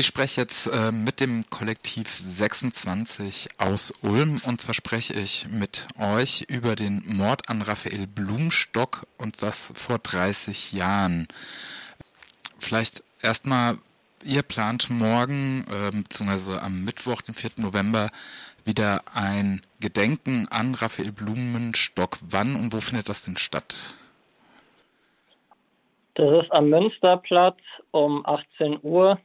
Ich spreche jetzt äh, mit dem Kollektiv 26 aus Ulm und zwar spreche ich mit euch über den Mord an Raphael Blumstock und das vor 30 Jahren. Vielleicht erstmal, ihr plant morgen, äh, beziehungsweise am Mittwoch, den 4. November, wieder ein Gedenken an Raphael Blumenstock. Wann und wo findet das denn statt? Das ist am Münsterplatz um 18 Uhr.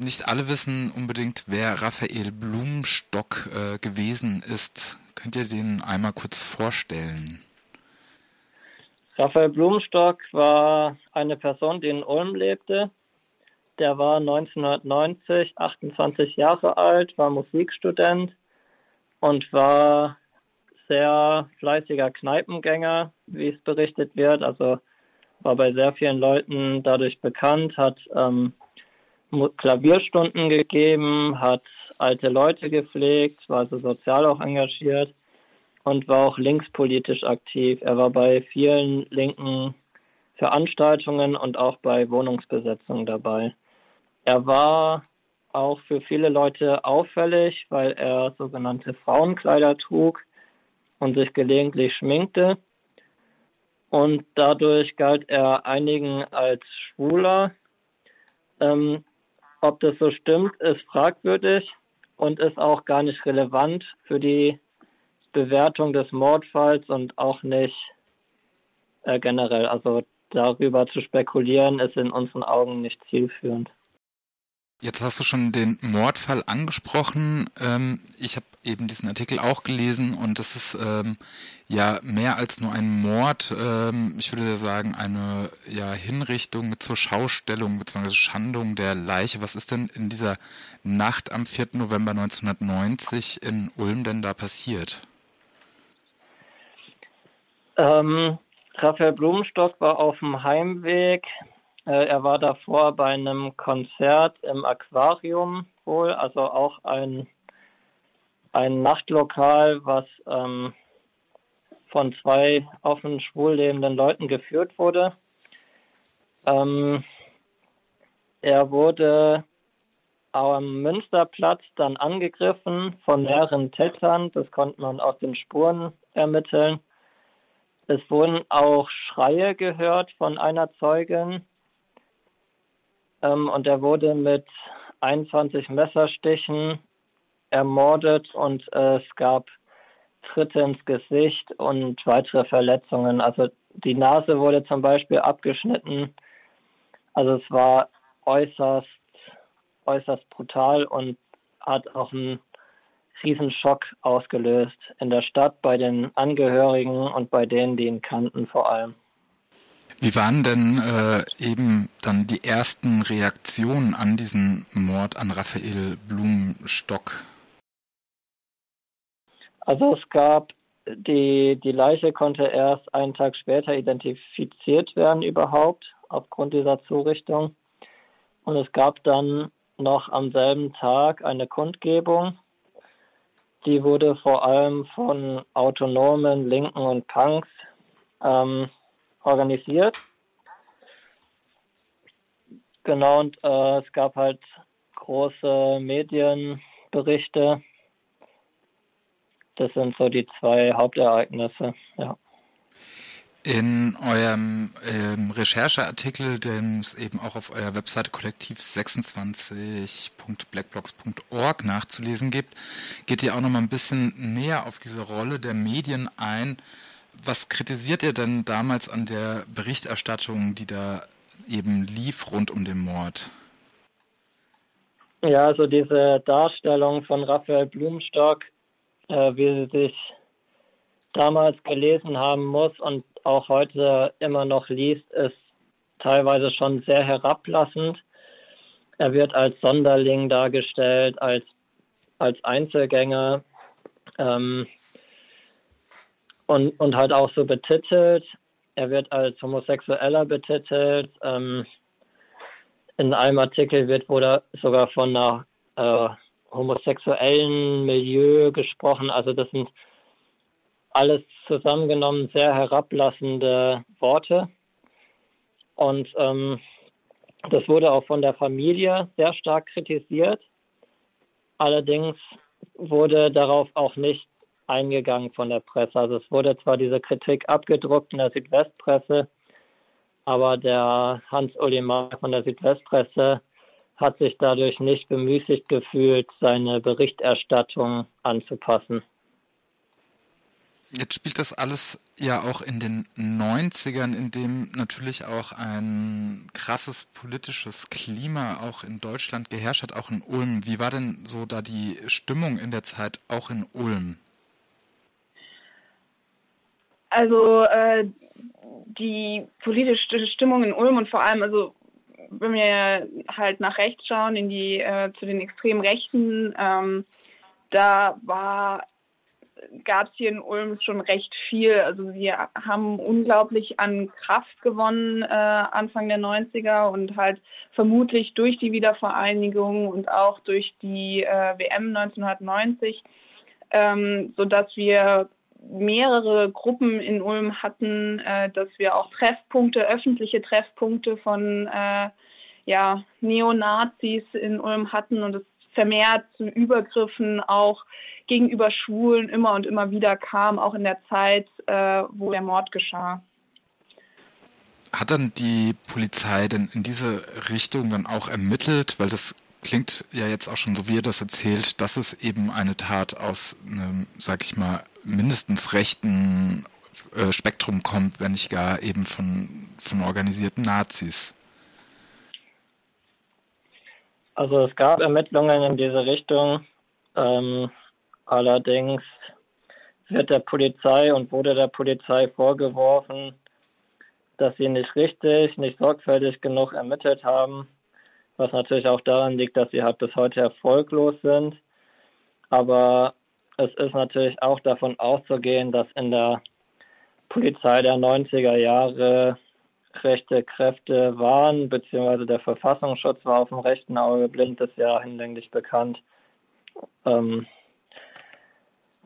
Nicht alle wissen unbedingt, wer Raphael Blumenstock äh, gewesen ist. Könnt ihr den einmal kurz vorstellen? Raphael Blumenstock war eine Person, die in Ulm lebte. Der war 1990 28 Jahre alt, war Musikstudent und war sehr fleißiger Kneipengänger, wie es berichtet wird. Also war bei sehr vielen Leuten dadurch bekannt, hat ähm, Klavierstunden gegeben, hat alte Leute gepflegt, war also sozial auch engagiert und war auch linkspolitisch aktiv. Er war bei vielen linken Veranstaltungen und auch bei Wohnungsbesetzungen dabei. Er war auch für viele Leute auffällig, weil er sogenannte Frauenkleider trug und sich gelegentlich schminkte. Und dadurch galt er einigen als schwuler. Ähm, ob das so stimmt, ist fragwürdig und ist auch gar nicht relevant für die Bewertung des Mordfalls und auch nicht äh, generell. Also darüber zu spekulieren, ist in unseren Augen nicht zielführend. Jetzt hast du schon den Mordfall angesprochen. Ähm, ich habe eben diesen Artikel auch gelesen und es ist ähm, ja mehr als nur ein Mord. Ähm, ich würde sagen eine ja, Hinrichtung mit zur Schaustellung bzw. Schandung der Leiche. Was ist denn in dieser Nacht am 4. November 1990 in Ulm denn da passiert? Ähm, Raphael Blumenstock war auf dem Heimweg er war davor bei einem Konzert im Aquarium wohl, also auch ein, ein Nachtlokal, was ähm, von zwei offen schwul lebenden Leuten geführt wurde. Ähm, er wurde am Münsterplatz dann angegriffen von mehreren Tätern. Das konnte man aus den Spuren ermitteln. Es wurden auch Schreie gehört von einer Zeugin. Ähm, und er wurde mit 21 Messerstichen ermordet und äh, es gab Tritte ins Gesicht und weitere Verletzungen. Also die Nase wurde zum Beispiel abgeschnitten. Also es war äußerst, äußerst brutal und hat auch einen Riesenschock ausgelöst in der Stadt, bei den Angehörigen und bei denen, die ihn kannten vor allem. Wie waren denn äh, eben dann die ersten Reaktionen an diesen Mord an Raphael Blumenstock? Also es gab die, die Leiche konnte erst einen Tag später identifiziert werden überhaupt aufgrund dieser Zurichtung. Und es gab dann noch am selben Tag eine Kundgebung. Die wurde vor allem von autonomen Linken und Punks ähm, organisiert. Genau, und äh, es gab halt große Medienberichte. Das sind so die zwei Hauptereignisse, ja. In eurem ähm, Rechercheartikel, den es eben auch auf eurer Webseite kollektiv26.blackblocks.org nachzulesen gibt, geht ihr auch noch mal ein bisschen näher auf diese Rolle der Medien ein was kritisiert ihr denn damals an der Berichterstattung, die da eben lief rund um den Mord? Ja, also diese Darstellung von Raphael Blumstock, äh, wie sie sich damals gelesen haben muss und auch heute immer noch liest, ist teilweise schon sehr herablassend. Er wird als Sonderling dargestellt, als, als Einzelgänger. Ähm, und, und halt auch so betitelt. Er wird als Homosexueller betitelt. Ähm, in einem Artikel wird wohl sogar von einer äh, homosexuellen Milieu gesprochen. Also das sind alles zusammengenommen sehr herablassende Worte. Und ähm, Das wurde auch von der Familie sehr stark kritisiert. Allerdings wurde darauf auch nicht eingegangen von der Presse. Also es wurde zwar diese Kritik abgedruckt in der Südwestpresse, aber der Hans-Uli von der Südwestpresse hat sich dadurch nicht bemüßigt gefühlt, seine Berichterstattung anzupassen. Jetzt spielt das alles ja auch in den 90ern, in dem natürlich auch ein krasses politisches Klima auch in Deutschland geherrscht hat, auch in Ulm. Wie war denn so da die Stimmung in der Zeit auch in Ulm? Also äh, die politische Stimmung in Ulm und vor allem, also wenn wir halt nach rechts schauen, in die äh, zu den extremen Rechten, ähm, da war gab es hier in Ulm schon recht viel. Also wir haben unglaublich an Kraft gewonnen äh, Anfang der 90er und halt vermutlich durch die Wiedervereinigung und auch durch die äh, WM 1990, ähm, sodass wir mehrere Gruppen in Ulm hatten, äh, dass wir auch Treffpunkte, öffentliche Treffpunkte von äh, ja, Neonazis in Ulm hatten und es vermehrt zu Übergriffen auch gegenüber Schwulen immer und immer wieder kam, auch in der Zeit, äh, wo der Mord geschah. Hat dann die Polizei denn in diese Richtung dann auch ermittelt? Weil das klingt ja jetzt auch schon, so wie ihr das erzählt, dass es eben eine Tat aus einem, sag ich mal, mindestens rechten äh, Spektrum kommt, wenn nicht gar eben von, von organisierten Nazis. Also es gab Ermittlungen in diese Richtung. Ähm, allerdings wird der Polizei und wurde der Polizei vorgeworfen, dass sie nicht richtig, nicht sorgfältig genug ermittelt haben, was natürlich auch daran liegt, dass sie halt bis heute erfolglos sind. Aber es ist natürlich auch davon auszugehen, dass in der Polizei der 90er Jahre rechte Kräfte waren, beziehungsweise der Verfassungsschutz war auf dem rechten Auge blind, ist ja hinlänglich bekannt. Ähm,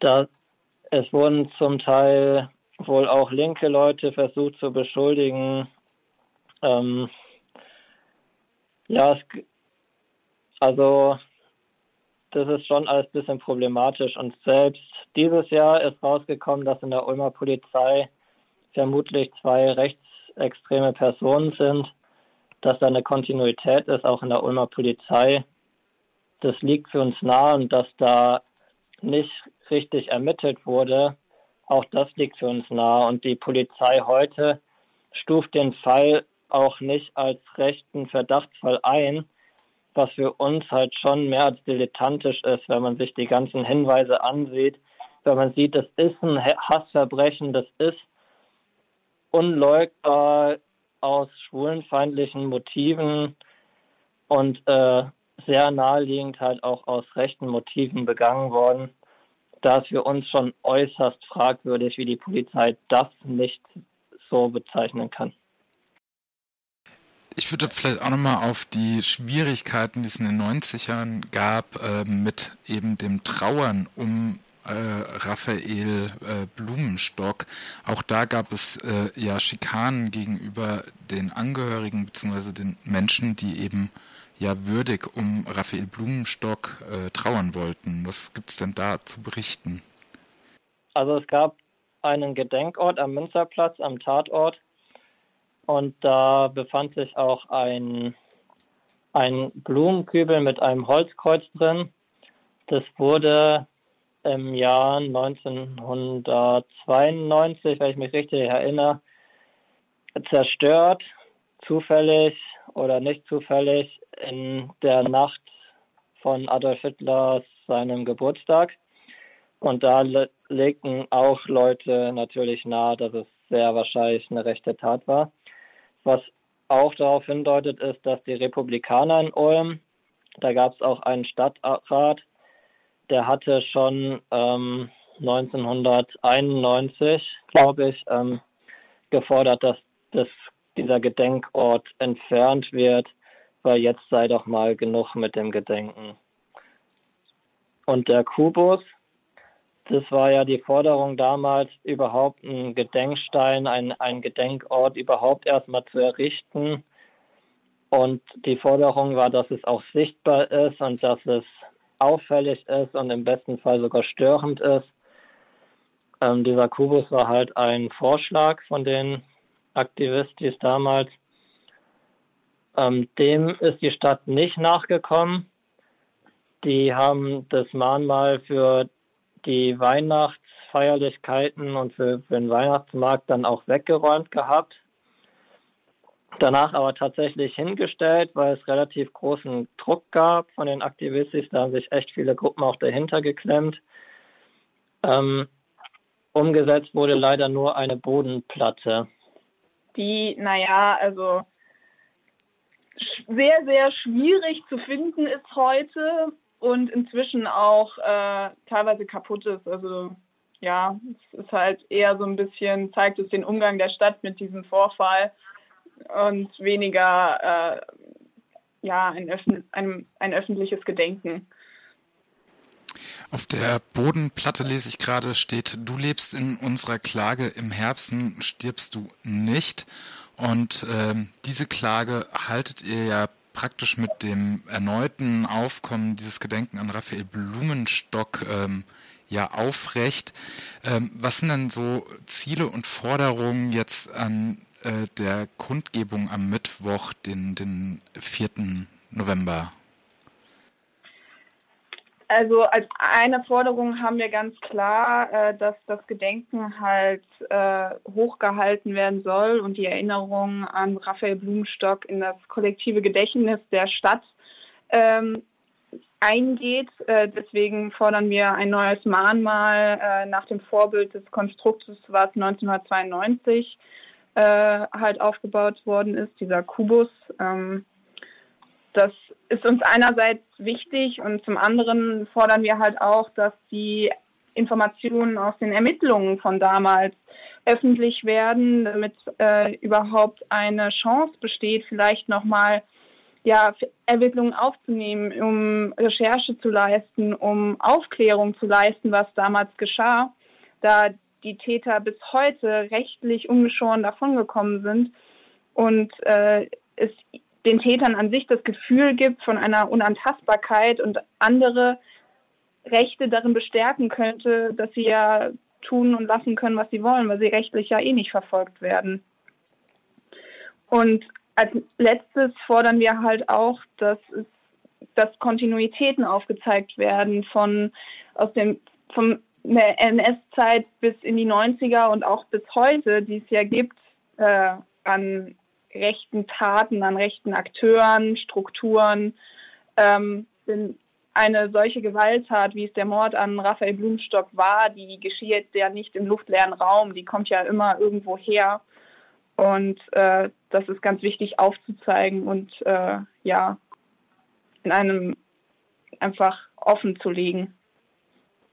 da, es wurden zum Teil wohl auch linke Leute versucht zu beschuldigen. Ähm, ja, es, also das ist schon alles ein bisschen problematisch. Und selbst dieses Jahr ist rausgekommen, dass in der Ulmer Polizei vermutlich zwei rechtsextreme Personen sind, dass da eine Kontinuität ist, auch in der Ulmer Polizei. Das liegt für uns nahe und dass da nicht richtig ermittelt wurde, auch das liegt für uns nahe. Und die Polizei heute stuft den Fall auch nicht als rechten Verdachtsfall ein, was für uns halt schon mehr als dilettantisch ist, wenn man sich die ganzen Hinweise ansieht, wenn man sieht, das ist ein Hassverbrechen, das ist unleugbar aus schwulenfeindlichen Motiven und äh, sehr naheliegend halt auch aus rechten Motiven begangen worden. Da ist für uns schon äußerst fragwürdig, wie die Polizei das nicht so bezeichnen kann. Ich würde vielleicht auch nochmal auf die Schwierigkeiten, die es in den 90ern gab, äh, mit eben dem Trauern um äh, Raphael äh, Blumenstock. Auch da gab es äh, ja Schikanen gegenüber den Angehörigen bzw. den Menschen, die eben ja würdig um Raphael Blumenstock äh, trauern wollten. Was gibt es denn da zu berichten? Also es gab einen Gedenkort am Münsterplatz am Tatort und da befand sich auch ein, ein Blumenkübel mit einem Holzkreuz drin. Das wurde im Jahr 1992, wenn ich mich richtig erinnere, zerstört, zufällig oder nicht zufällig, in der Nacht von Adolf Hitlers seinem Geburtstag. Und da le legten auch Leute natürlich nahe, dass es sehr wahrscheinlich eine rechte Tat war. Was auch darauf hindeutet, ist, dass die Republikaner in Ulm, da gab es auch einen Stadtrat, der hatte schon ähm, 1991, glaube ich, ähm, gefordert, dass das, dieser Gedenkort entfernt wird, weil jetzt sei doch mal genug mit dem Gedenken. Und der Kubus, das war ja die Forderung damals, überhaupt einen Gedenkstein, einen, Gedenkort überhaupt erstmal zu errichten. Und die Forderung war, dass es auch sichtbar ist und dass es auffällig ist und im besten Fall sogar störend ist. Ähm, dieser Kubus war halt ein Vorschlag von den Aktivistis damals. Ähm, dem ist die Stadt nicht nachgekommen. Die haben das Mahnmal für die Weihnachtsfeierlichkeiten und für, für den Weihnachtsmarkt dann auch weggeräumt gehabt danach aber tatsächlich hingestellt, weil es relativ großen Druck gab von den Aktivistis. Da haben sich echt viele Gruppen auch dahinter geklemmt. Ähm, umgesetzt wurde leider nur eine Bodenplatte. Die, naja, also sehr, sehr schwierig zu finden ist heute und inzwischen auch äh, teilweise kaputt ist. Also ja, es ist halt eher so ein bisschen, zeigt es den Umgang der Stadt mit diesem Vorfall und weniger äh, ja, ein, Öffn ein, ein öffentliches Gedenken. Auf der Bodenplatte lese ich gerade steht, du lebst in unserer Klage, im Herbsten stirbst du nicht. Und ähm, diese Klage haltet ihr ja praktisch mit dem erneuten Aufkommen dieses Gedenken an Raphael Blumenstock ähm, ja aufrecht. Ähm, was sind denn so Ziele und Forderungen jetzt an äh, der Kundgebung am Mittwoch, den, den 4. November? Also als eine Forderung haben wir ganz klar, äh, dass das Gedenken halt äh, hochgehalten werden soll und die Erinnerung an Raphael Blumenstock in das kollektive Gedächtnis der Stadt ähm, eingeht. Äh, deswegen fordern wir ein neues Mahnmal äh, nach dem Vorbild des Konstruktes, was 1992 äh, halt aufgebaut worden ist, dieser Kubus. Ähm, das ist uns einerseits wichtig und zum anderen fordern wir halt auch, dass die Informationen aus den Ermittlungen von damals öffentlich werden, damit äh, überhaupt eine Chance besteht, vielleicht nochmal ja, Ermittlungen aufzunehmen, um Recherche zu leisten, um Aufklärung zu leisten, was damals geschah, da die Täter bis heute rechtlich ungeschoren davongekommen sind. Und äh, es den Tätern an sich das Gefühl gibt von einer Unantastbarkeit und andere Rechte darin bestärken könnte, dass sie ja tun und lassen können, was sie wollen, weil sie rechtlich ja eh nicht verfolgt werden. Und als letztes fordern wir halt auch, dass es, dass Kontinuitäten aufgezeigt werden von aus dem vom der NS-Zeit bis in die 90er und auch bis heute, die es ja gibt, äh, an rechten Taten, an rechten Akteuren, Strukturen, ähm, denn eine solche Gewalttat, wie es der Mord an Raphael Blumstock war, die geschieht ja nicht im luftleeren Raum, die kommt ja immer irgendwo her. Und äh, das ist ganz wichtig aufzuzeigen und äh, ja, in einem einfach offen zu legen.